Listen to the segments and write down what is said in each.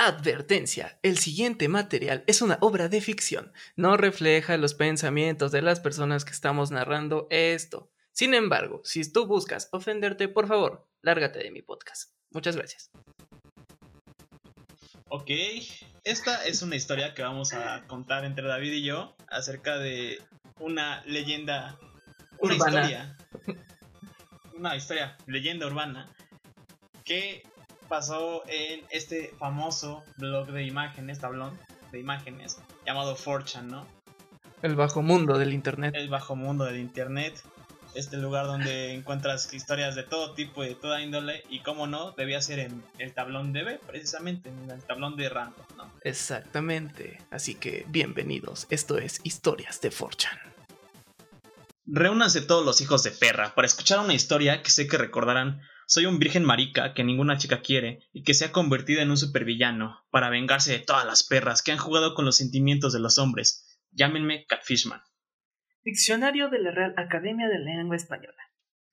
Advertencia, el siguiente material es una obra de ficción, no refleja los pensamientos de las personas que estamos narrando esto. Sin embargo, si tú buscas ofenderte, por favor, lárgate de mi podcast. Muchas gracias. Ok, esta es una historia que vamos a contar entre David y yo acerca de una leyenda, una Urbana. historia, una historia, leyenda urbana que pasó en este famoso blog de imágenes, tablón de imágenes llamado 4chan, ¿no? El bajo mundo del internet. El bajo mundo del internet, este lugar donde encuentras historias de todo tipo y de toda índole y cómo no, debía ser en el tablón de B, precisamente, en el tablón de random, ¿no? Exactamente. Así que bienvenidos. Esto es Historias de Forchan. Reúnanse todos los hijos de perra para escuchar una historia que sé que recordarán. Soy un virgen marica que ninguna chica quiere y que se ha convertido en un supervillano para vengarse de todas las perras que han jugado con los sentimientos de los hombres. Llámenme Catfishman. Diccionario de la Real Academia de la Lengua Española.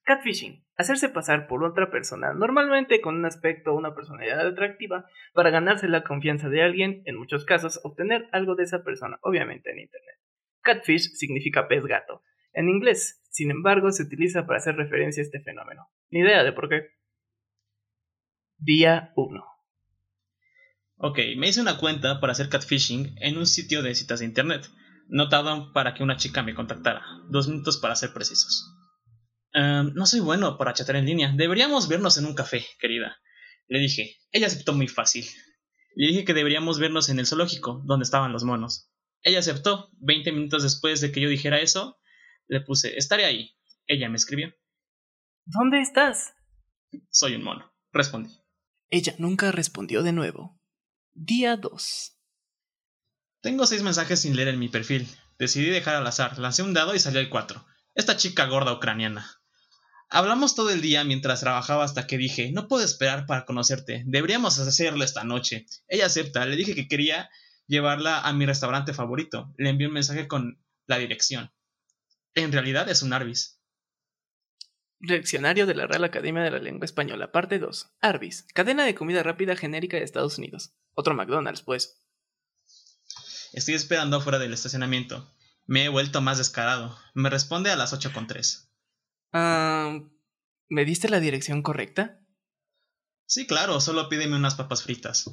Catfishing. Hacerse pasar por otra persona, normalmente con un aspecto o una personalidad atractiva, para ganarse la confianza de alguien, en muchos casos obtener algo de esa persona, obviamente en Internet. Catfish significa pez gato. En inglés, sin embargo, se utiliza para hacer referencia a este fenómeno. Ni idea de por qué. Día 1. Ok, me hice una cuenta para hacer catfishing en un sitio de citas de internet. No para que una chica me contactara. Dos minutos para ser precisos. Ehm, no soy bueno para chatear en línea. Deberíamos vernos en un café, querida. Le dije. Ella aceptó muy fácil. Le dije que deberíamos vernos en el zoológico, donde estaban los monos. Ella aceptó. Veinte minutos después de que yo dijera eso, le puse, estaré ahí. Ella me escribió. ¿Dónde estás? Soy un mono. Respondí. Ella nunca respondió de nuevo. Día 2. Tengo seis mensajes sin leer en mi perfil. Decidí dejar al azar, lancé un dado y salió el 4. Esta chica gorda ucraniana. Hablamos todo el día mientras trabajaba hasta que dije, no puedo esperar para conocerte, deberíamos hacerlo esta noche. Ella acepta, le dije que quería llevarla a mi restaurante favorito. Le envié un mensaje con la dirección. En realidad es un Arby's. Diccionario de la Real Academia de la Lengua Española, parte 2. Arby's, cadena de comida rápida genérica de Estados Unidos. Otro McDonald's, pues. Estoy esperando afuera del estacionamiento. Me he vuelto más descarado. Me responde a las 8.3. Ah, ¿Me diste la dirección correcta? Sí, claro, solo pídeme unas papas fritas.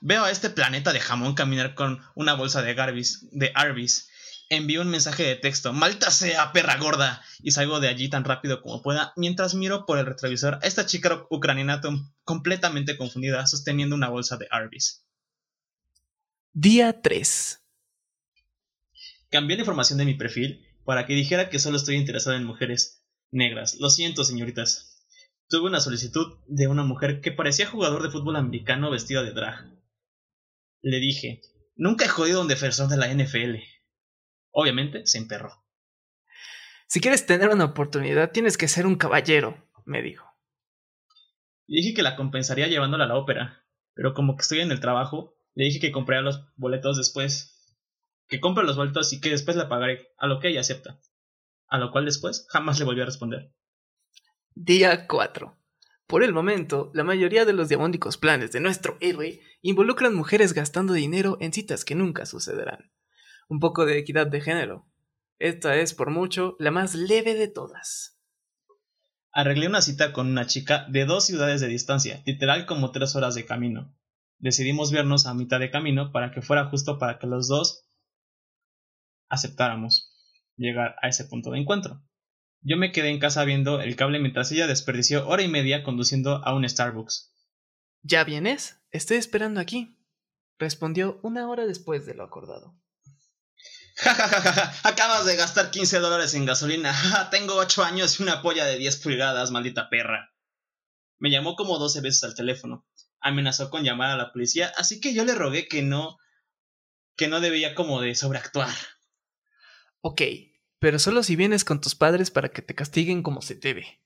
Veo a este planeta de jamón caminar con una bolsa de Garbis, de Arby's. Envío un mensaje de texto, ¡Malta sea, perra gorda! Y salgo de allí tan rápido como pueda mientras miro por el retrovisor a esta chica ucraniana completamente confundida sosteniendo una bolsa de Arby's. Día 3. Cambié la información de mi perfil para que dijera que solo estoy interesado en mujeres negras. Lo siento, señoritas. Tuve una solicitud de una mujer que parecía jugador de fútbol americano vestida de drag. Le dije, nunca he jodido a un defensor de la NFL. Obviamente se emperró. Si quieres tener una oportunidad, tienes que ser un caballero, me dijo. Le dije que la compensaría llevándola a la ópera, pero como que estoy en el trabajo, le dije que compraría los boletos después. Que compre los boletos y que después la pagaré, a lo que ella acepta. A lo cual después jamás le volví a responder. Día 4. Por el momento, la mayoría de los diabólicos planes de nuestro héroe involucran mujeres gastando dinero en citas que nunca sucederán. Un poco de equidad de género. Esta es, por mucho, la más leve de todas. Arreglé una cita con una chica de dos ciudades de distancia, literal como tres horas de camino. Decidimos vernos a mitad de camino para que fuera justo para que los dos aceptáramos llegar a ese punto de encuentro. Yo me quedé en casa viendo el cable mientras ella desperdició hora y media conduciendo a un Starbucks. ¿Ya vienes? Estoy esperando aquí. Respondió una hora después de lo acordado. Ja, acabas de gastar 15 dólares en gasolina. Tengo 8 años y una polla de 10 pulgadas, maldita perra. Me llamó como 12 veces al teléfono. Amenazó con llamar a la policía, así que yo le rogué que no que no debía como de sobreactuar. Ok, pero solo si vienes con tus padres para que te castiguen como se debe.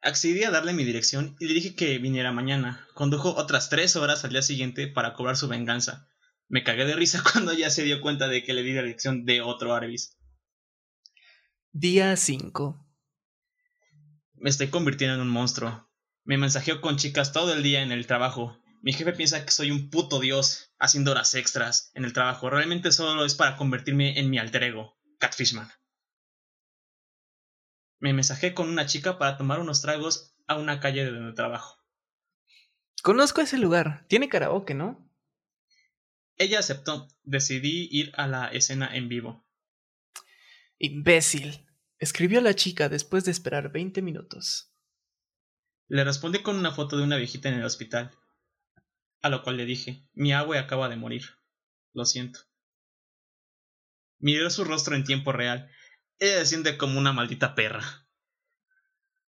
Accedí a darle mi dirección y le dije que viniera mañana. Condujo otras 3 horas al día siguiente para cobrar su venganza. Me cagué de risa cuando ya se dio cuenta de que le di la dirección de otro Arby's. Día 5. Me estoy convirtiendo en un monstruo. Me mensajeó con chicas todo el día en el trabajo Mi jefe piensa que soy un puto dios haciendo horas extras en el trabajo. Realmente solo es para convertirme en mi alter ego, Catfishman. Me mensajé con una chica para tomar unos tragos a una calle de donde trabajo. Conozco ese lugar. Tiene karaoke, ¿no? Ella aceptó. Decidí ir a la escena en vivo. Imbécil. Escribió la chica después de esperar 20 minutos. Le respondí con una foto de una viejita en el hospital. A lo cual le dije, mi abue acaba de morir. Lo siento. Miré su rostro en tiempo real. Ella se siente como una maldita perra.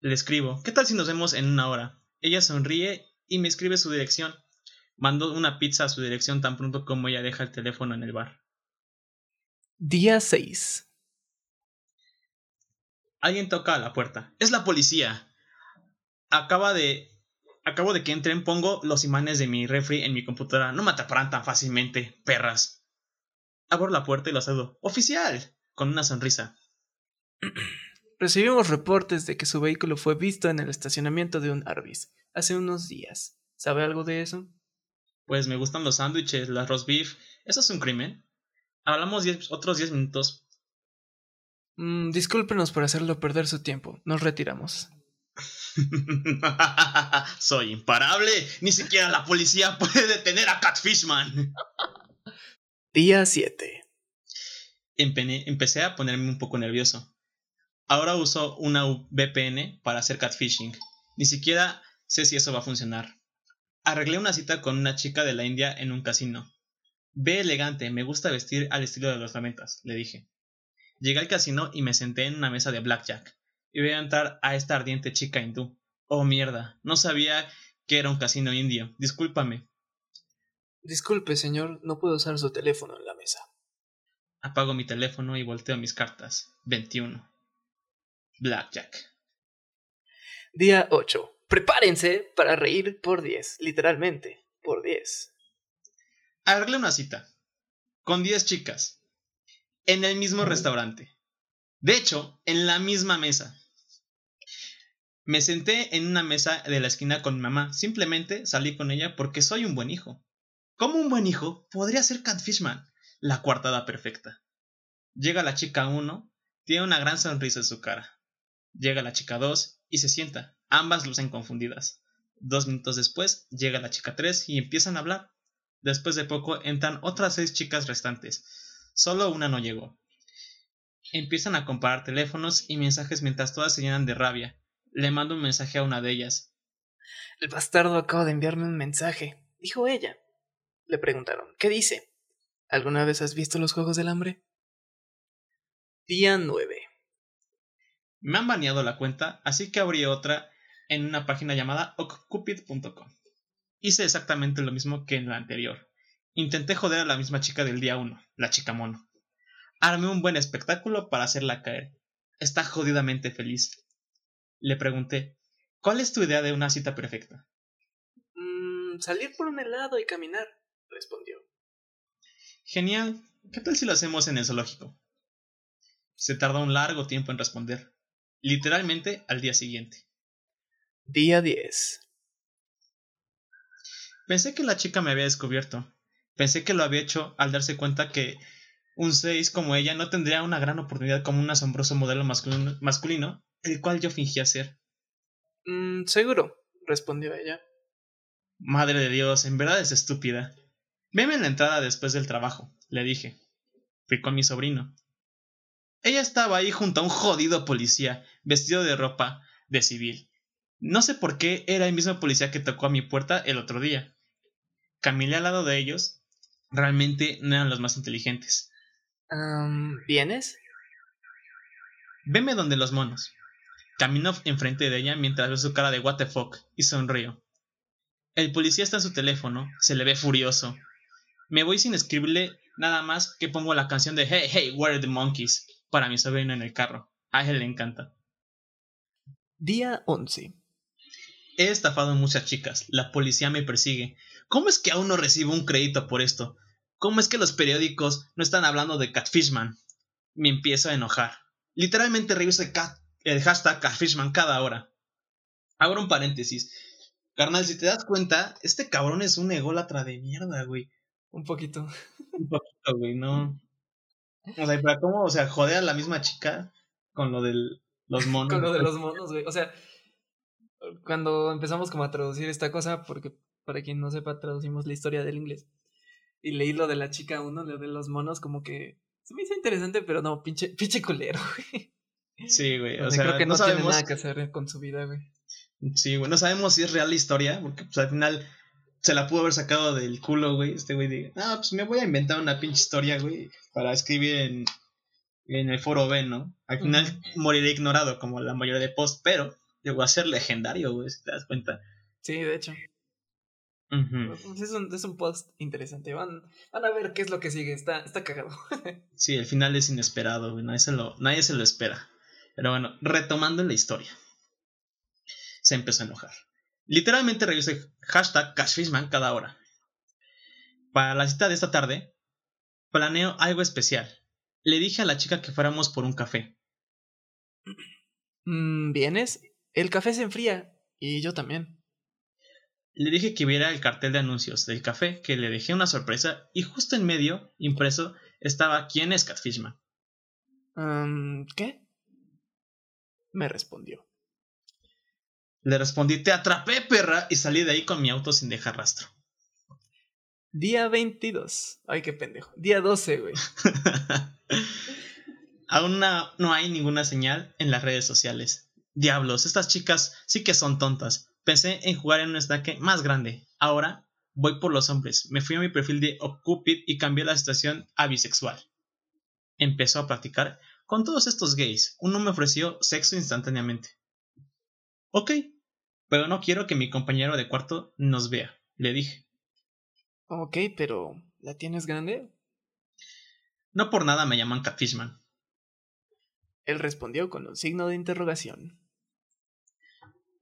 Le escribo, ¿qué tal si nos vemos en una hora? Ella sonríe y me escribe su dirección. Mando una pizza a su dirección tan pronto como ella deja el teléfono en el bar. Día 6. Alguien toca a la puerta. Es la policía. Acaba de. Acabo de que entren, pongo los imanes de mi refri en mi computadora. No me atraparán tan fácilmente, perras. Abro la puerta y los saludo. ¡Oficial! con una sonrisa. Recibimos reportes de que su vehículo fue visto en el estacionamiento de un Arby's hace unos días. ¿Sabe algo de eso? Pues me gustan los sándwiches, la roast beef. ¿Eso es un crimen? Hablamos otros 10 minutos. Mm, discúlpenos por hacerlo perder su tiempo. Nos retiramos. Soy imparable. Ni siquiera la policía puede detener a Catfishman. Día 7. Empecé a ponerme un poco nervioso. Ahora uso una VPN para hacer catfishing. Ni siquiera sé si eso va a funcionar. Arreglé una cita con una chica de la India en un casino. Ve elegante, me gusta vestir al estilo de los lamentas, le dije. Llegué al casino y me senté en una mesa de blackjack. Y voy a entrar a esta ardiente chica hindú. Oh mierda, no sabía que era un casino indio. Discúlpame. Disculpe, señor, no puedo usar su teléfono en la mesa. Apago mi teléfono y volteo mis cartas. 21. Blackjack. Día 8. Prepárense para reír por 10, literalmente, por 10. Arreglé una cita. Con 10 chicas. En el mismo restaurante. De hecho, en la misma mesa. Me senté en una mesa de la esquina con mi mamá. Simplemente salí con ella porque soy un buen hijo. Como un buen hijo, podría ser Catfishman, la coartada perfecta. Llega la chica 1, tiene una gran sonrisa en su cara. Llega la chica 2 y se sienta. Ambas lucen confundidas. Dos minutos después llega la chica 3 y empiezan a hablar. Después de poco entran otras seis chicas restantes. Solo una no llegó. Empiezan a comparar teléfonos y mensajes mientras todas se llenan de rabia. Le mando un mensaje a una de ellas. El bastardo acaba de enviarme un mensaje, dijo ella. Le preguntaron, ¿qué dice? ¿Alguna vez has visto los Juegos del Hambre? Día 9. Me han baneado la cuenta, así que abrí otra en una página llamada occupid.com. Hice exactamente lo mismo que en la anterior. Intenté joder a la misma chica del día 1, la chica mono. Armé un buen espectáculo para hacerla caer. Está jodidamente feliz. Le pregunté, ¿cuál es tu idea de una cita perfecta? Mm, salir por un helado y caminar, respondió. Genial. ¿Qué tal si lo hacemos en el zoológico? Se tardó un largo tiempo en responder. Literalmente al día siguiente. Día 10. Pensé que la chica me había descubierto. Pensé que lo había hecho al darse cuenta que un 6 como ella no tendría una gran oportunidad como un asombroso modelo masculino, el cual yo fingía ser. Mm, seguro, respondió ella. Madre de Dios, en verdad es estúpida. Veme en la entrada después del trabajo, le dije. Fui con mi sobrino. Ella estaba ahí junto a un jodido policía, vestido de ropa de civil. No sé por qué era el mismo policía que tocó a mi puerta el otro día. Caminé al lado de ellos. Realmente no eran los más inteligentes. ¿Vienes? Veme donde los monos. Camino enfrente de ella mientras veo su cara de what the fuck y sonrío. El policía está en su teléfono, se le ve furioso. Me voy sin escribirle nada más que pongo la canción de Hey, hey, where are the monkeys para mi sobrino en el carro. A él le encanta. Día 11. He estafado a muchas chicas. La policía me persigue. ¿Cómo es que aún no recibo un crédito por esto? ¿Cómo es que los periódicos no están hablando de Catfishman? Me empiezo a enojar. Literalmente reviso el, hashtag Catfishman cada hora. Abro un paréntesis. Carnal, si te das cuenta, este cabrón es un ególatra de mierda, güey. Un poquito. Un poquito, güey, no. O sea, ¿para cómo, o sea, joder a la misma chica con lo de los monos? Con lo de los monos, güey. O sea, cuando empezamos como a traducir esta cosa, porque para quien no sepa, traducimos la historia del inglés. Y leí lo de la chica uno, lo de los monos, como que se me hizo interesante, pero no, pinche, pinche culero, güey. Sí, güey. O, sea, creo que no, sabemos tiene nada que hacer con su vida, güey. Sí, güey. No sabemos si es real la historia, porque pues al final se la pudo haber sacado del culo, güey. Este güey dice, ah, pues me voy a inventar una pinche historia, güey, para escribir en, en el foro B, ¿no? Al final moriré ignorado como la mayoría de posts, pero llegó a ser legendario, güey, si te das cuenta. Sí, de hecho. Pues, es, un, es, un, post interesante. Van, van a ver qué es lo que sigue. Está, está cagado. sí, el final es inesperado, güey. Nadie se, lo, nadie se lo espera. Pero bueno, retomando la historia. Se empezó a enojar. Literalmente revisé hashtag Cashfishman cada hora. Para la cita de esta tarde, planeo algo especial. Le dije a la chica que fuéramos por un café. Mm, ¿Vienes? El café se enfría. Y yo también. Le dije que viera el cartel de anuncios del café, que le dejé una sorpresa, y justo en medio, impreso, estaba ¿Quién es Catfishman? ¿Qué? Me respondió. Le respondí, te atrapé, perra, y salí de ahí con mi auto sin dejar rastro. Día 22. Ay, qué pendejo. Día 12, güey. Aún no, no hay ninguna señal en las redes sociales. Diablos, estas chicas sí que son tontas. Pensé en jugar en un stack más grande. Ahora voy por los hombres. Me fui a mi perfil de Occupid y cambié la situación a bisexual. Empezó a practicar con todos estos gays. Uno me ofreció sexo instantáneamente. Ok, pero no quiero que mi compañero de cuarto nos vea, le dije. Ok, pero ¿la tienes grande? No por nada me llaman Catfishman. Él respondió con un signo de interrogación.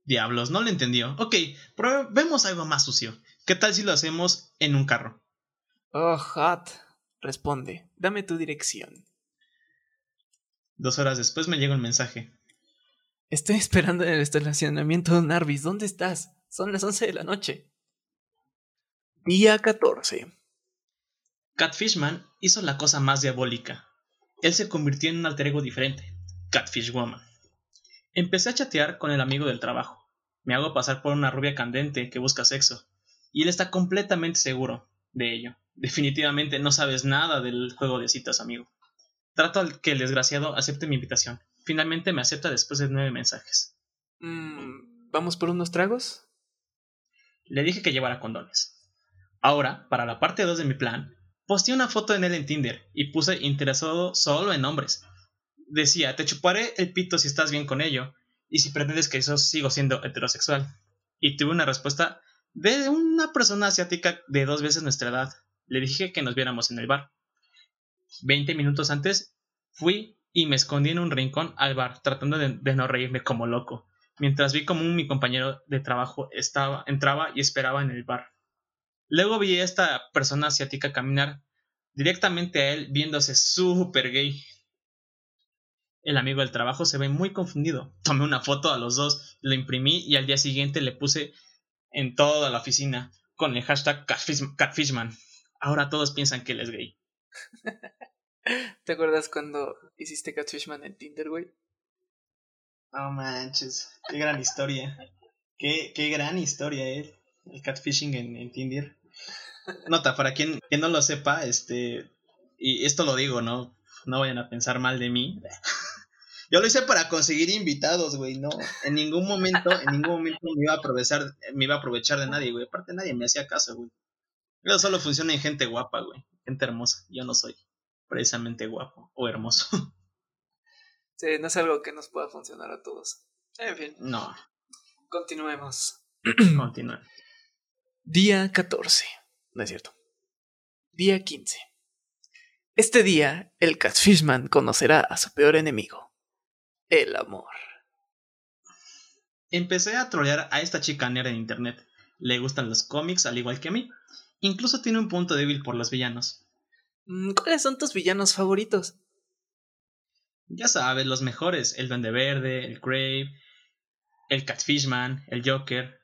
Diablos, no lo entendió. Ok, probemos algo más sucio. ¿Qué tal si lo hacemos en un carro? Oh, hot. Responde. Dame tu dirección. Dos horas después me llega un mensaje. Estoy esperando en el estacionamiento de Narvis. ¿Dónde estás? Son las once de la noche. Día 14. Catfishman hizo la cosa más diabólica. Él se convirtió en un alter ego diferente, Catfish Woman. Empecé a chatear con el amigo del trabajo. Me hago pasar por una rubia candente que busca sexo. Y él está completamente seguro de ello. Definitivamente no sabes nada del juego de citas, amigo. Trato al que el desgraciado acepte mi invitación. Finalmente me acepta después de nueve mensajes. Mm, ¿Vamos por unos tragos? Le dije que llevara condones. Ahora, para la parte 2 de mi plan, posteé una foto en él en Tinder y puse interesado solo en hombres, decía, te chuparé el pito si estás bien con ello, y si pretendes que eso sigo siendo heterosexual. Y tuve una respuesta de una persona asiática de dos veces nuestra edad. Le dije que nos viéramos en el bar. Veinte minutos antes fui y me escondí en un rincón al bar, tratando de, no reírme como loco, mientras vi como mi compañero de trabajo estaba, entraba y esperaba en el bar. Luego vi a esta persona asiática caminar directamente a él, viéndose súper gay, el amigo del trabajo se ve muy confundido. Tomé una foto a los dos, lo imprimí y al día siguiente le puse en toda la oficina con el hashtag Catfishman. Ahora todos piensan que él es gay. ¿Te acuerdas cuando hiciste Catfishman en Tinder, güey? Oh manches, qué gran historia. Qué, qué gran historia, eh. El catfishing en, Tinder. Nota, para quien, quien no lo sepa, este. Y esto lo digo, ¿no? No vayan a pensar mal de mí. Yo lo hice para conseguir invitados, güey, no. En ningún momento, en ningún momento me iba a aprovechar, me iba a aprovechar de nadie, güey. Aparte nadie me hacía caso, güey. Eso solo funciona en gente guapa, güey. Gente hermosa. Yo no soy precisamente guapo o hermoso. Sí, no es algo que nos pueda funcionar a todos. En fin. No. Continuemos. Continúa. Día 14. No es cierto. Día 15. Este día, el Catfishman conocerá a su peor enemigo, el amor. Empecé a trolear a esta chica nerd en internet. Le gustan los cómics al igual que a mí. Incluso tiene un punto débil por los villanos. Mm, ¿Cuáles son tus villanos favoritos? Ya sabes, los mejores. El Duende Verde, el Crave, el Catfishman, el Joker.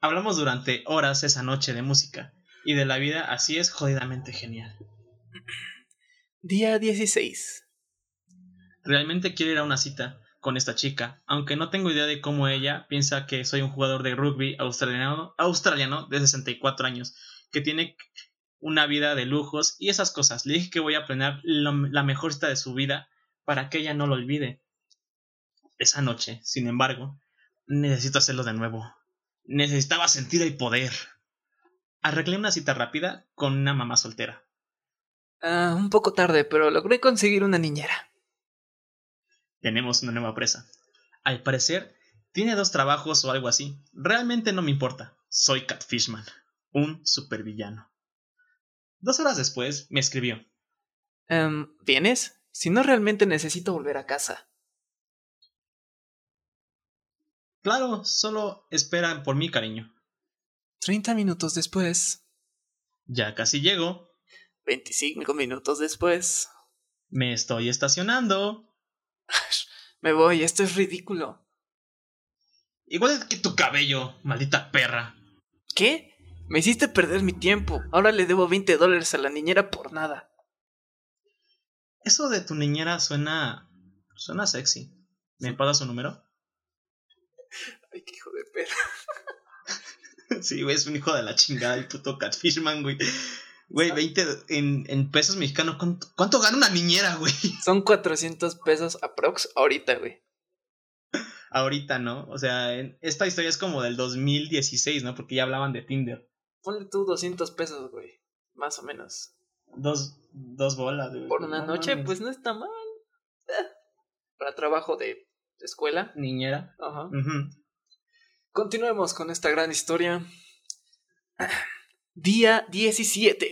Hablamos durante horas esa noche de música y de la vida así es jodidamente genial. Día 16. Realmente quiero ir a una cita con esta chica, aunque no tengo idea de cómo ella piensa que soy un jugador de rugby australiano, de 64 años, que tiene una vida de lujos y esas cosas. Le dije que voy a planear la mejor cita de su vida para que ella no lo olvide. Esa noche, sin embargo, necesito hacerlo de nuevo. Necesitaba sentir el poder. Arreglé una cita rápida con una mamá soltera. Ah, un poco tarde, pero logré conseguir una niñera. Tenemos una nueva presa. Al parecer, tiene dos trabajos o algo así. Realmente no me importa. Soy Catfishman, un supervillano. Dos horas después me escribió. Um, ¿Vienes? Si no, realmente necesito volver a casa. Claro, solo espera por mí, cariño. Treinta minutos después. Ya casi llego. Veinticinco minutos después. Me estoy estacionando. Me voy, esto es ridículo. Igual que tu cabello, maldita perra. ¿Qué? Me hiciste perder mi tiempo. Ahora le debo 20 dólares a la niñera por nada. Eso de tu niñera suena. suena sexy. ¿Me pagas su número? Ay, qué hijo de perra. sí, güey, es un hijo de la chingada, el puto catfishman, güey. Güey, 20 en, en pesos mexicanos. ¿cuánto, gana una niñera, güey? Son 400 pesos aprox ahorita, güey. Ahorita, ¿no? O sea, esta historia es como del 2016, ¿no? Porque ya hablaban de Tinder. Ponle tú 200 pesos, güey. Más o menos. Dos, dos bolas, güey. Por una noche, pues no está mal. Para trabajo de escuela. Niñera. Ajá. Continuemos con esta gran historia. Día 17.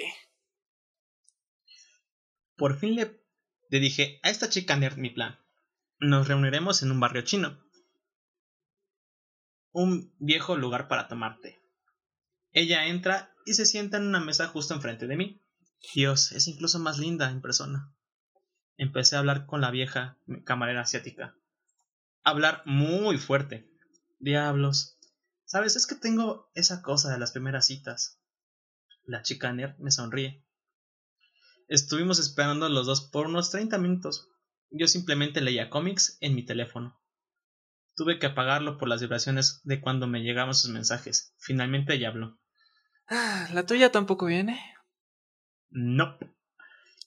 Por fin le, dije a esta chica nerd mi plan. Nos reuniremos en un barrio chino. Un viejo lugar para tomarte. Ella entra y se sienta en una mesa justo enfrente de mí. Dios, es incluso más linda en persona. Empecé a hablar con la vieja camarera asiática. Hablar muy fuerte. Diablos. Sabes, es que tengo esa cosa de las primeras citas. La chica nerd me sonríe. Estuvimos esperando los dos por unos 30 minutos. Yo simplemente leía cómics en mi teléfono. Tuve que apagarlo por las vibraciones de cuando me llegaban sus mensajes. Finalmente ella habló. Ah, ¿La tuya tampoco viene? No.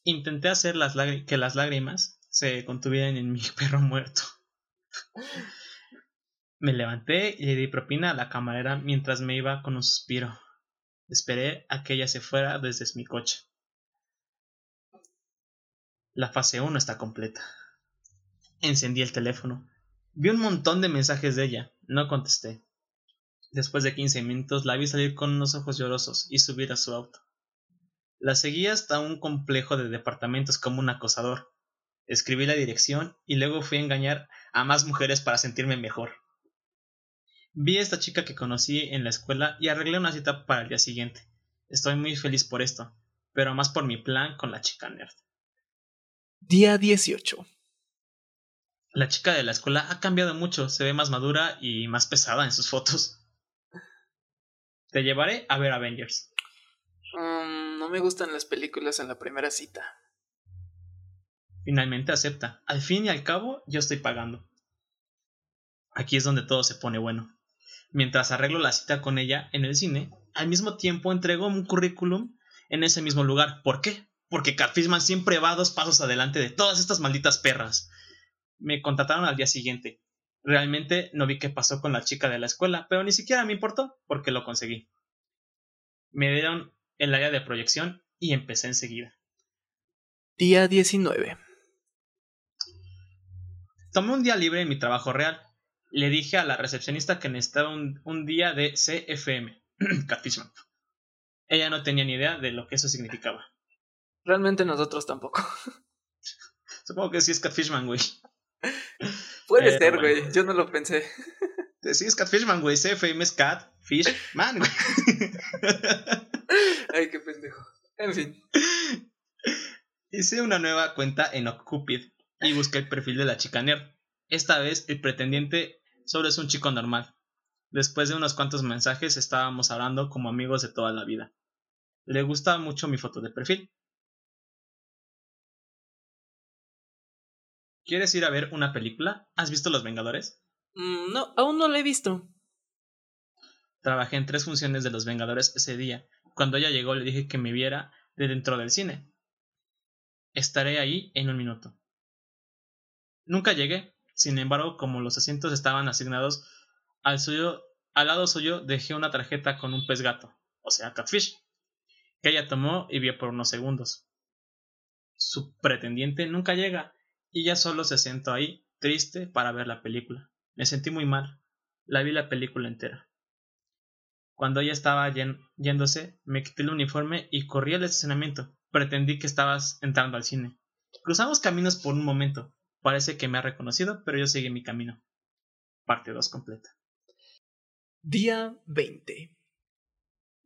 Intenté hacer las que las lágrimas se contuvieran en mi perro muerto. me levanté y le di propina a la camarera mientras me iba con un suspiro. Esperé a que ella se fuera desde mi coche. La fase 1 está completa. Encendí el teléfono. Vi un montón de mensajes de ella. No contesté. Después de 15 minutos la vi salir con unos ojos llorosos y subir a su auto. La seguí hasta un complejo de departamentos como un acosador. Escribí la dirección y luego fui a engañar a más mujeres para sentirme mejor. Vi a esta chica que conocí en la escuela y arreglé una cita para el día siguiente. Estoy muy feliz por esto, pero más por mi plan con la chica nerd. Día 18. La chica de la escuela ha cambiado mucho, se ve más madura y más pesada en sus fotos. Te llevaré a ver Avengers. Um, no me gustan las películas en la primera cita. Finalmente acepta. Al fin y al cabo, yo estoy pagando. Aquí es donde todo se pone bueno. Mientras arreglo la cita con ella en el cine, al mismo tiempo entrego un currículum en ese mismo lugar. ¿Por qué? Porque Catfishman siempre va dos pasos adelante de todas estas malditas perras. Me contrataron al día siguiente. Realmente no vi qué pasó con la chica de la escuela, pero ni siquiera me importó porque lo conseguí. Me dieron el área de proyección y empecé enseguida. Día 19. Tomé un día libre en mi trabajo real le dije a la recepcionista que necesitaba un, día de CFM, Catfishman. Ella no tenía ni idea de lo que eso significaba. Realmente nosotros tampoco. Supongo que sí es Catfishman, güey. Puede ser, güey. Yo no lo pensé. Sí es Catfishman, güey. CFM es Catfishman, güey. Ay, qué pendejo. En fin. Hice una nueva cuenta en Occupid y busqué el perfil de la chica nerd. Esta vez el pretendiente solo es un chico normal. Después de unos cuantos mensajes estábamos hablando como amigos de toda la vida. Le gusta mucho mi foto de perfil. ¿Quieres ir a ver una película? ¿Has visto Los Vengadores? Mm, no, aún no la he visto. Trabajé en tres funciones de Los Vengadores ese día. Cuando ella llegó le dije que me viera de dentro del cine. Estaré ahí en un minuto. Nunca llegué, sin embargo, como los asientos estaban asignados al suyo, al lado suyo dejé una tarjeta con un pez gato, o sea, catfish, que ella tomó y vio por unos segundos. Su pretendiente nunca llega y ella solo se sentó ahí, triste, para ver la película. Me sentí muy mal. La vi la película entera. Cuando ella estaba yéndose, me quité el uniforme y corrí al estacionamiento. Pretendí que estabas entrando al cine. Cruzamos caminos por un momento. Parece que me ha reconocido, pero yo seguí mi camino. Parte 2 completa. Día 20.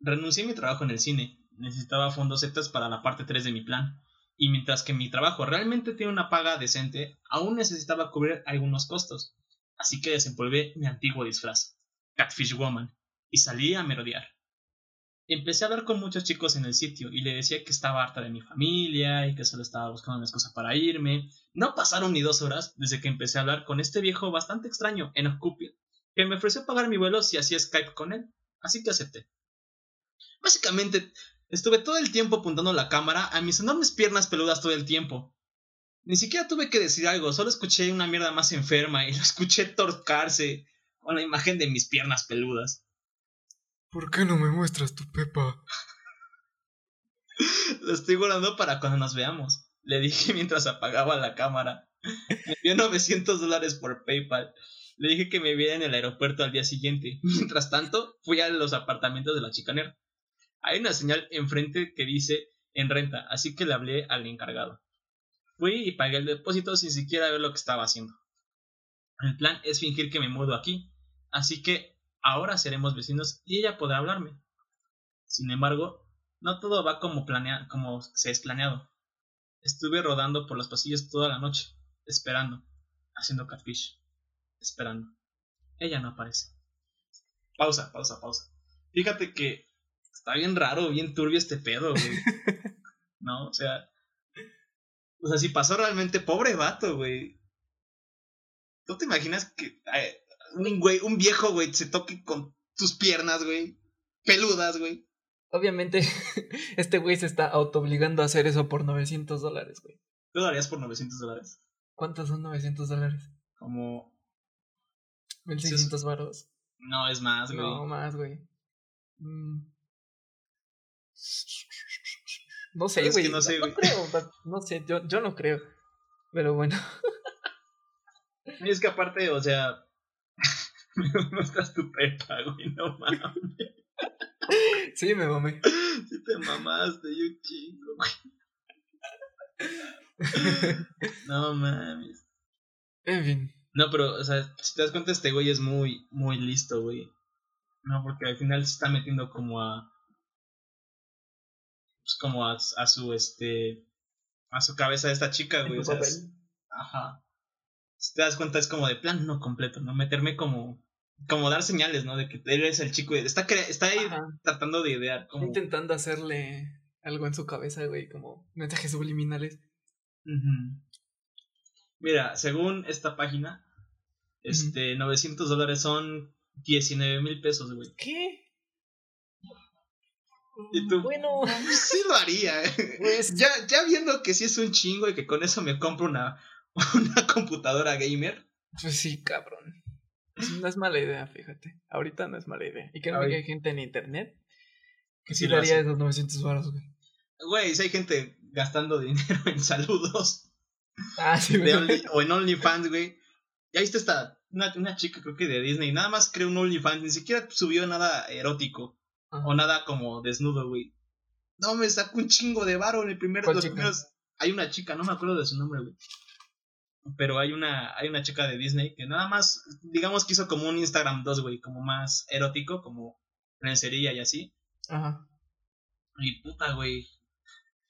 Renuncié a mi trabajo en el cine. Necesitaba fondos extras para la parte 3 de mi plan. Y mientras que mi trabajo realmente tiene una paga decente, aún necesitaba cubrir algunos costos. Así que desempolvé mi antiguo disfraz, Catfish Woman, y salí a merodear. Empecé a hablar con muchos chicos en el sitio y le decía que estaba harta de mi familia y que solo estaba buscando una excusa para irme. No pasaron ni dos horas desde que empecé a hablar con este viejo bastante extraño en Ocupia, que me ofreció pagar mi vuelo si hacía Skype con él, así que acepté. Básicamente, estuve todo el tiempo apuntando la cámara a mis enormes piernas peludas todo el tiempo. Ni siquiera tuve que decir algo, solo escuché una mierda más enferma y lo escuché torcarse con la imagen de mis piernas peludas. ¿Por qué no me muestras tu pepa? Lo estoy guardando para cuando nos veamos. Le dije mientras apagaba la cámara. Me dio 900 dólares por PayPal. Le dije que me viera en el aeropuerto al día siguiente. Mientras tanto, fui a los apartamentos de la chicanera. Hay una señal enfrente que dice en renta, así que le hablé al encargado. Fui y pagué el depósito sin siquiera ver lo que estaba haciendo. El plan es fingir que me mudo aquí, así que ahora seremos vecinos y ella podrá hablarme. Sin embargo, no todo va como, planea como se es planeado. Estuve rodando por los pasillos toda la noche, esperando, haciendo catfish, esperando. Ella no aparece. Pausa, pausa, pausa. Fíjate que está bien raro, bien turbio este pedo, güey. no, o sea. O sea, si pasó realmente, pobre vato, güey. ¿Tú te imaginas que eh, un güey, un viejo, güey, se toque con tus piernas, güey. Peludas, güey. Obviamente, este güey se está autoobligando a hacer eso por 900 dólares, güey. ¿Tú lo harías por 900 dólares? ¿Cuántos son 900 dólares? Como... 1600 varos. No, es más, güey. No, más, güey. Mm. No sé, güey. no, sé, no, creo, no sé, yo, yo no creo. Pero bueno. Y es que aparte, o sea, no estás tu pepa, güey, no mames. Sí, me mamé. Sí te mamaste, yo chingo, güey. No mames. En fin. No, pero, o sea, si te das cuenta, este güey es muy, muy listo, güey. No, porque al final se está metiendo como a. Pues como a, a su, este. A su cabeza de esta chica, güey. O sea, ajá. Si te das cuenta, es como de plan no completo, ¿no? Meterme como como dar señales, ¿no? De que él es el chico. Está, está ahí tratando de idear. Como... Intentando hacerle algo en su cabeza, güey, como mensajes subliminales. Mira, según esta página, este, 900 dólares son 19 mil pesos, güey. ¿Qué? ¿Y tú? Bueno, sí lo haría. ¿eh? Pues ya, ya viendo que sí es un chingo y que con eso me compro una, una computadora gamer. Pues sí, cabrón. No es mala idea, fíjate. Ahorita no es mala idea. Y creo que hay gente en internet que sí, le haría esos 900 baros, güey. Güey, si hay gente gastando dinero en saludos. Ah, sí, güey. o en OnlyFans, güey. Y ahí está esta, una, una, chica, creo que de Disney. Nada más creó un OnlyFans. Ni siquiera subió nada erótico. O nada como desnudo, güey. No, me sacó un chingo de varo en el primer, los primeros. Hay una chica, no me acuerdo de su nombre, güey pero hay una, hay una chica de Disney que nada más, digamos que hizo como un Instagram 2, güey, como más erótico, como lencería y así. Ajá. Y puta, güey.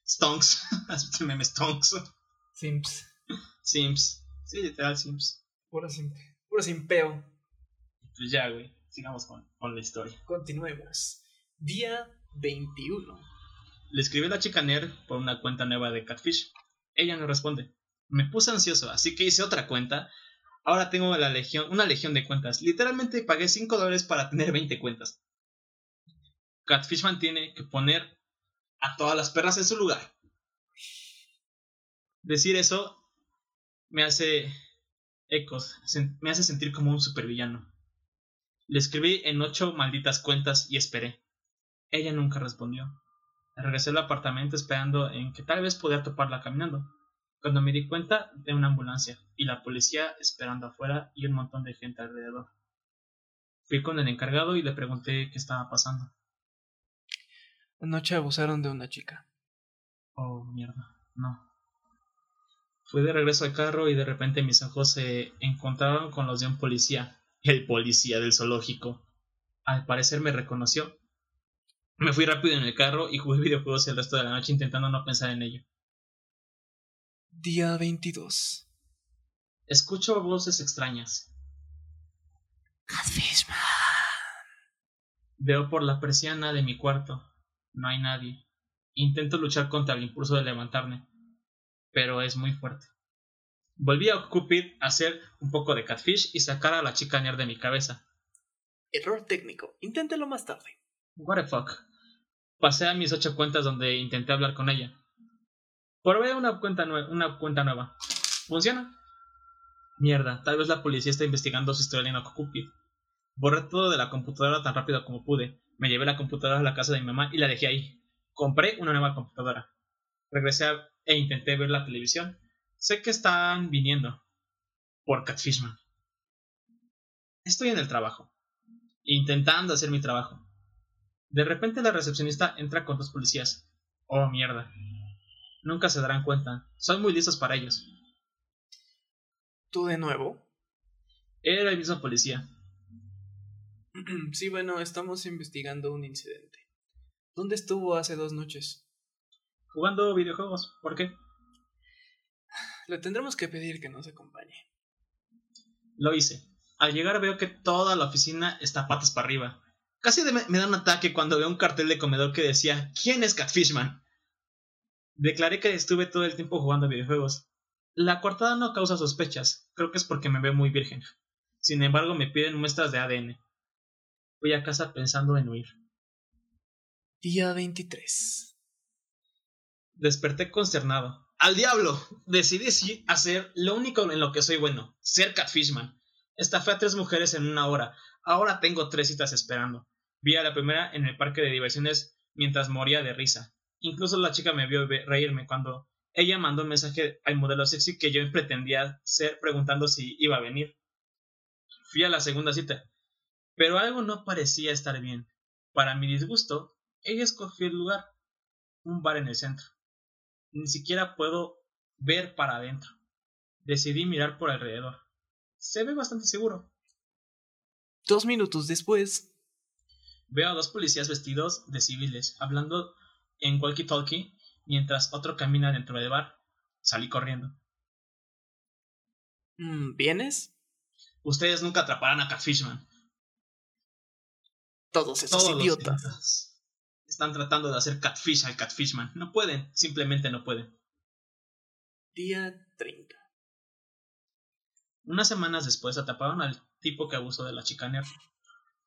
Stonks. meme Stonks. Simps. Simps. Sí, literal Simps. Puro simp. Puro simpeo. Pues ya, güey. sigamos con, con la historia. Continuemos. Día 21. Le escribí a la chica nerd por una cuenta nueva de Catfish. Ella no responde. Me puse ansioso, así que hice otra cuenta. Ahora tengo la legión, una legión de cuentas. Literalmente pagué 5 dólares para tener 20 cuentas. Catfishman tiene que poner a todas las perras en su lugar. Decir eso me hace ecos, me hace sentir como un supervillano. Le escribí en ocho malditas cuentas y esperé. Ella nunca respondió. Regresé al apartamento esperando en que tal vez podía toparla caminando, cuando me di cuenta de una ambulancia y la policía esperando afuera y un montón de gente alrededor. Fui con el encargado y le pregunté qué estaba pasando. Anoche abusaron de una chica. Oh, mierda, no. Fui de regreso al carro y de repente mis ojos se encontraron con los de un policía, el policía del zoológico. Al parecer me reconoció. Me fui rápido en el carro y jugué videojuegos el resto de la noche intentando no pensar en ello. Día 22. Escucho voces extrañas. Catfishman. Veo por la persiana de mi cuarto. No hay nadie. Intento luchar contra el impulso de levantarme, pero es muy fuerte. Volví a Cupid a hacer un poco de catfish y sacar a la chica nerd de mi cabeza. Error técnico. Inténtelo más tarde. What the fuck. Pasé a mis ocho cuentas donde intenté hablar con ella. Probé una cuenta, una cuenta nueva. ¿Funciona? Mierda, tal vez la policía está investigando su historia en Cupid. Borré todo de la computadora tan rápido como pude. Me llevé la computadora a la casa de mi mamá y la dejé ahí. Compré una nueva computadora. Regresé e intenté ver la televisión. Sé que están viniendo por Catfishman. Estoy en el trabajo, intentando hacer mi trabajo. De repente la recepcionista entra con dos policías. Oh, mierda. Nunca se darán cuenta. Soy muy listos para ellos. ¿Tú de nuevo? Era el mismo policía. Sí, bueno, estamos investigando un incidente. ¿Dónde estuvo hace dos noches? jugando videojuegos. ¿Por qué? Le tendremos que pedir que nos acompañe. Lo hice. Al llegar veo que toda la oficina está patas para arriba. Casi me da un ataque cuando veo un cartel de comedor que decía ¿Quién es Catfishman? Declaré que estuve todo el tiempo jugando videojuegos. La cortada no causa sospechas, creo que es porque me veo muy virgen. Sin embargo, me piden muestras de ADN. Fui a casa pensando en huir. Día 23. Desperté consternado. ¡Al diablo! Decidí hacer lo único en lo que soy bueno, ser catfishman. Estafé a tres mujeres en una hora. Ahora tengo tres citas esperando. Vi a la primera en el parque de diversiones mientras moría de risa. Incluso la chica me vio reírme cuando ella mandó un mensaje al modelo sexy que yo pretendía ser preguntando si iba a venir. Fui a la segunda cita, pero algo no parecía estar bien. Para mi disgusto, ella escogió el lugar, un bar en el centro ni siquiera puedo ver para adentro. Decidí mirar por alrededor. Se ve bastante seguro. Dos minutos después. Veo a dos policías vestidos de civiles hablando en walkie-talkie mientras otro camina dentro del bar. Salí corriendo. Mm, ¿Vienes? Ustedes nunca atraparán a Catfishman. Todos esos idiotas están tratando de hacer catfish al catfishman. No pueden, simplemente no pueden. Día 30. Unas semanas después atraparon al tipo que abusó de la chica nerd.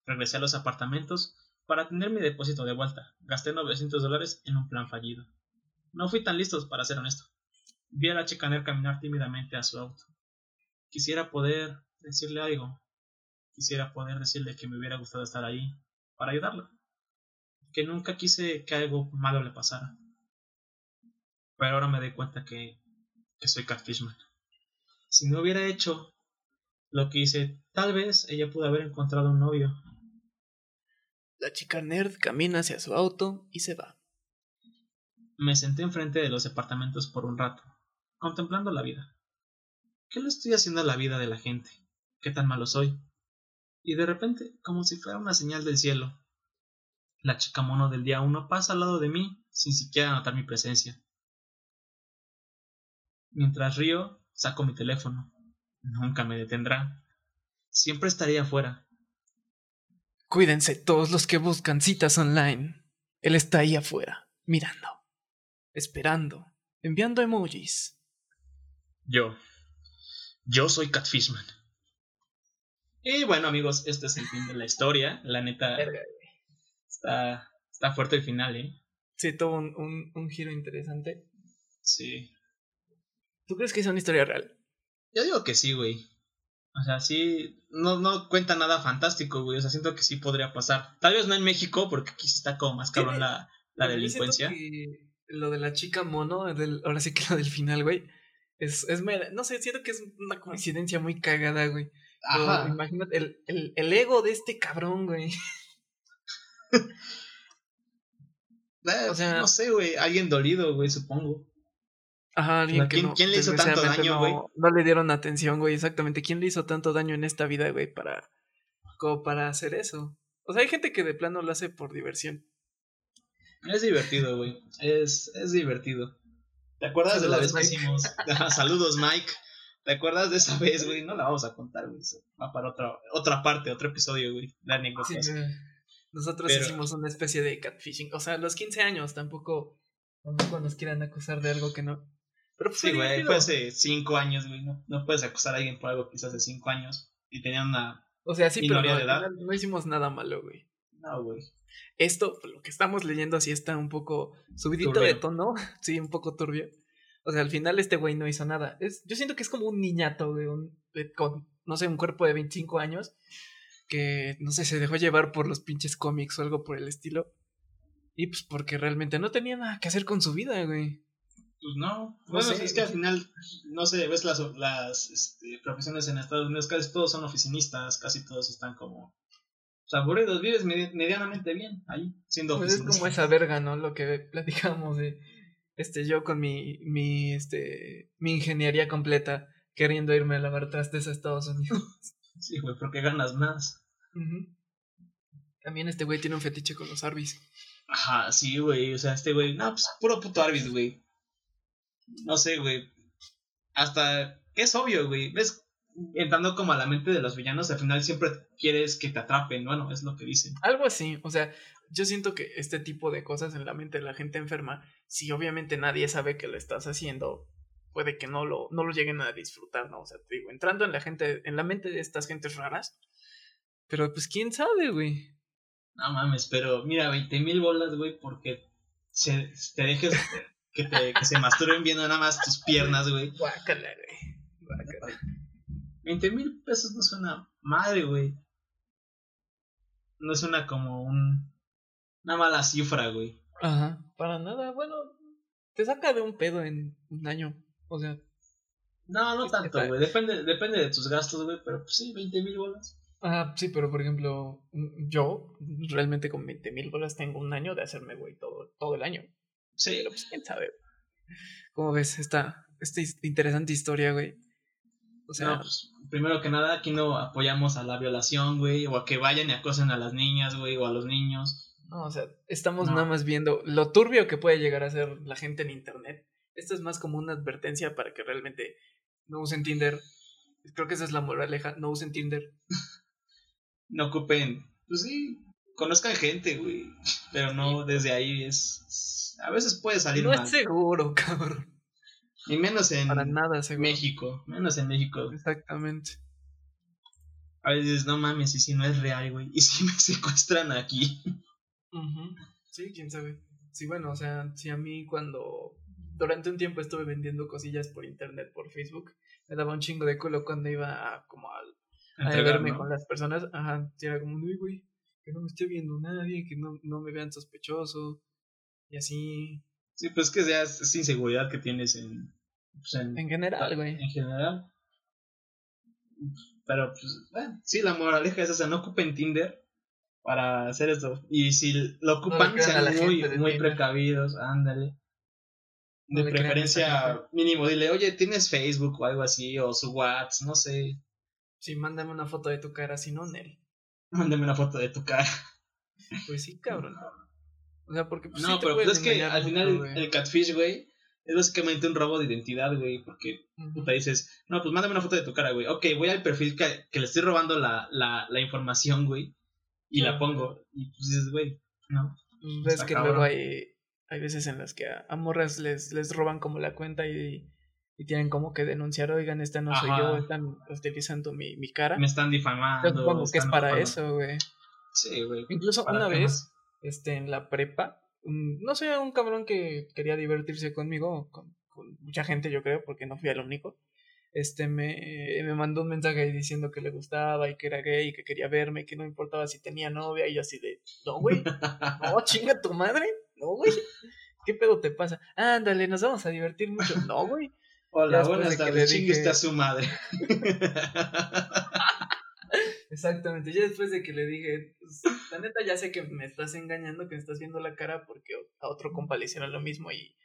Regresé a los apartamentos para tener mi depósito de vuelta. Gasté 900 dólares en un plan fallido. No fui tan listo, para ser honesto. Vi a la chica nerd caminar tímidamente a su auto. Quisiera poder decirle algo. Quisiera poder decirle que me hubiera gustado estar ahí para ayudarla que nunca quise que algo malo le pasara. Pero ahora me doy cuenta que, que soy Catfishman. Si no hubiera hecho lo que hice, tal vez ella pudo haber encontrado un novio. La chica nerd camina hacia su auto y se va. Me senté enfrente de los departamentos por un rato, contemplando la vida. ¿Qué le estoy haciendo a la vida de la gente? ¿Qué tan malo soy? Y de repente, como si fuera una señal del cielo, la chica mono del día uno pasa al lado de mí sin siquiera notar mi presencia. Mientras río, saco mi teléfono. Nunca me detendrá. Siempre estaría afuera. Cuídense todos los que buscan citas online. Él está ahí afuera, mirando, esperando, enviando emojis. Yo. Yo soy Catfishman. Y bueno, amigos, este es el fin de la historia. La neta, está, está fuerte el final, ¿eh? Sí, tuvo un, un- un giro interesante. Sí. ¿Tú crees que es una historia real? Yo digo que sí, güey. O sea, sí. No, no cuenta nada fantástico, güey. O sea, siento que sí podría pasar. Tal vez no en México, porque aquí sí está como más cabrón Sí. la, la delincuencia. que lo de la chica mono, del, ahora sí que lo del final, güey. Es, es mera- no sé, siento que es una coincidencia muy cagada, güey. Pero Ajá. Imagínate el, el, el ego de este cabrón, güey. Eh, o sea- no sé, güey. Alguien dolido, güey, supongo. Ajá, alguien que ¿quién- no, quién le hizo tanto daño, no- güey? No le dieron atención, güey, exactamente. ¿Quién le hizo tanto daño en esta vida, güey, para, como para hacer eso? O sea, hay gente que de plano lo hace por diversión. Es divertido, güey. Es, es divertido. ¿Te acuerdas de la vez que hicimos? Saludos, Mike. ¿Te acuerdas de esa vez, güey? No la vamos a contar, güey. Va para otra, otra parte, otro episodio, güey. De anécdotas. Sí. Nosotros Pero- hicimos una especie de catfishing. O sea, los 15 años tampoco, tampoco nos quieran acusar de algo que no. Pero pues Sí, güey. Fue hace cinco años, güey. No, no puedes acusar a alguien por algo que hizo hace cinco años. Y tenía una. O sea, sí, pero no, de al edad. final no hicimos nada malo, güey. No, güey. Esto, lo que estamos leyendo así está un poco subidito Turbio. de tono. Sí, un poco turbio. O sea, al final este güey no hizo nada. Es, yo siento que es como un niñato, güey, un- de- con, no sé, un cuerpo de 25 años que, no sé, se dejó llevar por los pinches cómics o algo por el estilo. Y pues porque realmente no tenía nada que hacer con su vida, güey. Pues no. No Bueno, sé, es que al final, no sé, ves las, las este, profesiones en Estados Unidos, casi todos son oficinistas, casi todos están como pues, aburridos, vives medi- medianamente bien ahí, siendo Pues es como esa verga, ¿no? Lo que platicamos de este yo con mi, mi, este, mi ingeniería completa queriendo irme a lavar trastes a Estados Unidos. Sí, güey, porque ganas más. También este güey tiene un fetiche con los Arby's. Ajá, sí, güey, o sea, este güey, no, pues puro puto Arby's, güey. No sé, güey. Hasta, es obvio, güey, ves, entrando como a la mente de los villanos, al final siempre quieres que te atrapen, bueno, es lo que dicen. Algo así, o sea, yo siento que este tipo de cosas en la mente de la gente enferma, si obviamente nadie sabe que lo estás haciendo, puede que no lo, no lo lleguen a disfrutar, ¿no? O sea, te digo, entrando en la gente, en la mente de estas gentes raras, pero pues quién sabe, güey. No mames, pero mira, 20 mil bolas, güey, porque se, te dejes que, te, que se masturben viendo nada más tus piernas, güey. Guácala, güey. Guácala. 20 mil pesos no suena madre, güey. No suena como un, una mala cifra, güey. Ajá, para nada, bueno, te saca de un pedo en un año, o sea, No, no tanto, güey. Depende, depende de tus gastos, güey, pero pues sí, 20 mil bolas. Ajá, sí, pero por ejemplo, mm, yo realmente con 20 mil bolas tengo un año de hacerme, güey, todo, todo el año. Sí, Pero pues quién sabe. ¿Cómo ves esta, esta interesante historia, güey? O sea, no, pues, primero que nada, aquí no apoyamos a la violación, güey, o a que vayan y acosen a las niñas, güey, o a los niños. no, o sea, estamos No. nada más viendo lo turbio que puede llegar a ser la gente en internet. Esto es más como una advertencia para que realmente no usen Tinder. Creo que esa es la moraleja, no usen Tinder. No ocupen, pues sí, conozcan gente, güey, pero no desde ahí es... A veces puede salir No mal. es seguro, cabrón. Y menos en Para nada seguro. México, menos en México. Exactamente. A veces, no mames, y si no es real, güey, y si me secuestran aquí. Ujú. Sí, quién sabe. Sí, bueno, o sea, si a mí cuando durante un tiempo estuve vendiendo cosillas por internet, por Facebook, me daba un chingo de culo cuando iba a, como al- a, verme ¿no? con las personas. Ajá, era como, uy, güey, que no me esté viendo nadie, que no, no me vean sospechoso. Y así, Sí, pues que ya es, inseguridad que tienes en, pues, en, en general, güey. en general. Pero, pues, bueno, sí, la moraleja es esa, no ocupen Tinder para hacer esto. Y si lo ocupan, sean muy, muy Tinder. precavidos, ándale. De preferencia, mínimo, dile, oye, ¿tienes Facebook o algo así? O su WhatsApp, no sé. Sí, mándame una foto de tu cara, si no, Nel. Mándame una foto de tu cara. Pues sí, cabrón. O sea, porque pues, sí No, te pero pues es que al mucho, final el, catfish, güey, es básicamente un robo de identidad, güey, porque puta dices, no, pues mándame una foto de tu cara, güey. Ok, voy al perfil que, que le estoy robando la, la, la información, güey. y la pongo. Y pues dices, güey, no. Ves Está que cabrón. luego hay, hay veces en las que a, a morras les, les roban como la cuenta y, y tienen como que denunciar, oigan, esta no soy Ajá. yo, están utilizando mi, mi cara. Me están Yo difamando. supongo que es para eso, güey. Sí, güey. Incluso ¿Para una vez, este, en la prepa, un- no sé, un cabrón que quería divertirse conmigo, con, con mucha gente yo creo, porque no fui el único, este, me, me mandó un mensaje diciendo que le gustaba y que era gay y que quería verme y que no importaba si tenía novia y yo así de, no, güey, no, chinga tu madre, no, güey, ¿qué pedo te pasa? Ándale, nos vamos a divertir mucho, no, güey. Hola, buenas tardes. Chingue a su madre. Exactamente, ya después de que le dije, pues, la neta ya sé que me estás engañando, que me estás viendo la cara porque a otro compa le hicieron lo mismo y,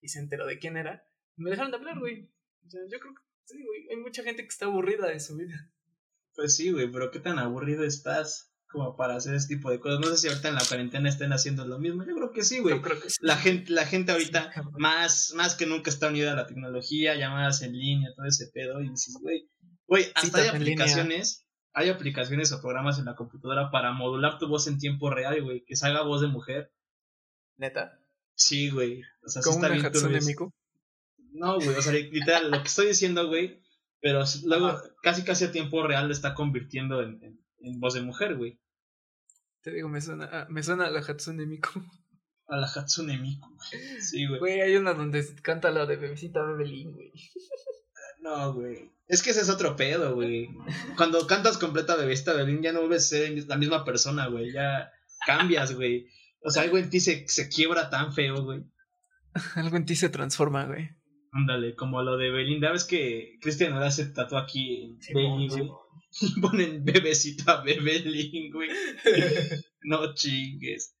y se enteró de quién era, me dejaron de hablar, güey. O sea, yo creo que sí, güey, hay mucha gente que está aburrida de su vida. Pues sí, güey, pero qué tan aburrido estás como para hacer este tipo de cosas. No sé si ahorita en la cuarentena estén haciendo lo mismo. Yo creo que sí, güey. Yo creo que sí. La gente, la gente ahorita más, más que nunca está unida a la tecnología, llamadas en línea, todo ese pedo. Y dices, güey, güey, hasta hay aplicaciones, hay aplicaciones o programas en la computadora para modular tu voz en tiempo real, güey, que salga voz de mujer. Neta. Sí, güey. O sea, sí está una bien. Miku. No, güey, o sea, literal, lo que estoy diciendo, güey, pero luego Ajá. casi casi a tiempo real lo está convirtiendo en, en, en voz de mujer, güey. Te digo, me suena, ah, me suena a la Hatsune Miku. A la Hatsune Miku. güey. Sí, güey. Güey, hay una donde canta la de Bebecita Bebelín, güey. No, güey. Es que ese es otro pedo, güey. Cuando cantas completa Bebista Belín ya no vuelves a ser la misma persona, güey. Ya cambias, güey. O sea, algo en ti se, se quiebra tan feo, güey. Algo en ti se transforma, güey. Ándale, como lo de Belinda. ¿Ves que Cristian ahora se tatuó aquí en Baby, güey? Y ponen bebecita Bebelín, güey. No chingues.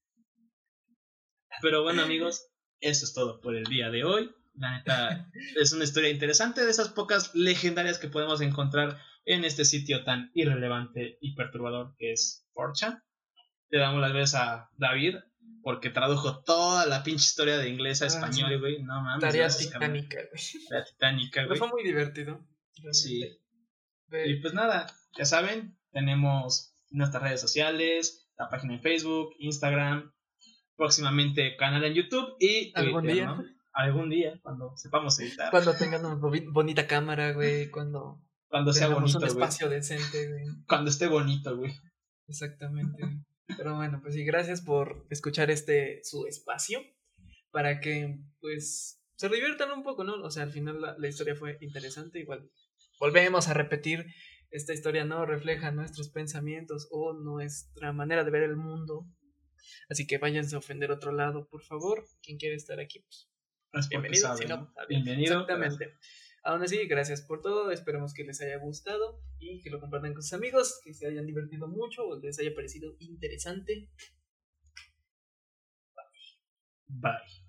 Pero bueno, amigos, eso es todo por el día de hoy. La neta, es una historia interesante de esas pocas legendarias que podemos encontrar en este sitio tan irrelevante y perturbador que es 4chan. Le damos las gracias a David porque tradujo toda la pinche historia de inglés a Ah, español, güey. No mames. Tarea titánica, güey. Tarea titánica, Pero güey. fue muy divertido. Sí. Y pues nada, ya saben, tenemos nuestras redes sociales, la página en Facebook, Instagram, próximamente canal en YouTube y Algún Twitter, día. ¿no? Algún día, cuando sepamos editar. Cuando tengan una bonita cámara, güey. Cuando Cuando sea bonito, un güey. espacio decente, güey. Cuando esté bonito, güey. Exactamente. Pero bueno, pues sí, gracias por escuchar este su espacio. Para que, pues, se diviertan un poco, ¿no? O sea, al final la, la historia fue interesante. Igual volvemos a repetir. Esta historia no refleja nuestros pensamientos o nuestra manera de ver el mundo. Así que váyanse a ofender otro lado, por favor. Quien quiere estar aquí, pues es bienvenido. sabe, si no, ¿no? está bien. Bienvenido. Exactamente. Aún así, gracias por todo. Esperemos que les haya gustado y que lo compartan con sus amigos, que se hayan divertido mucho o les haya parecido interesante. Bye.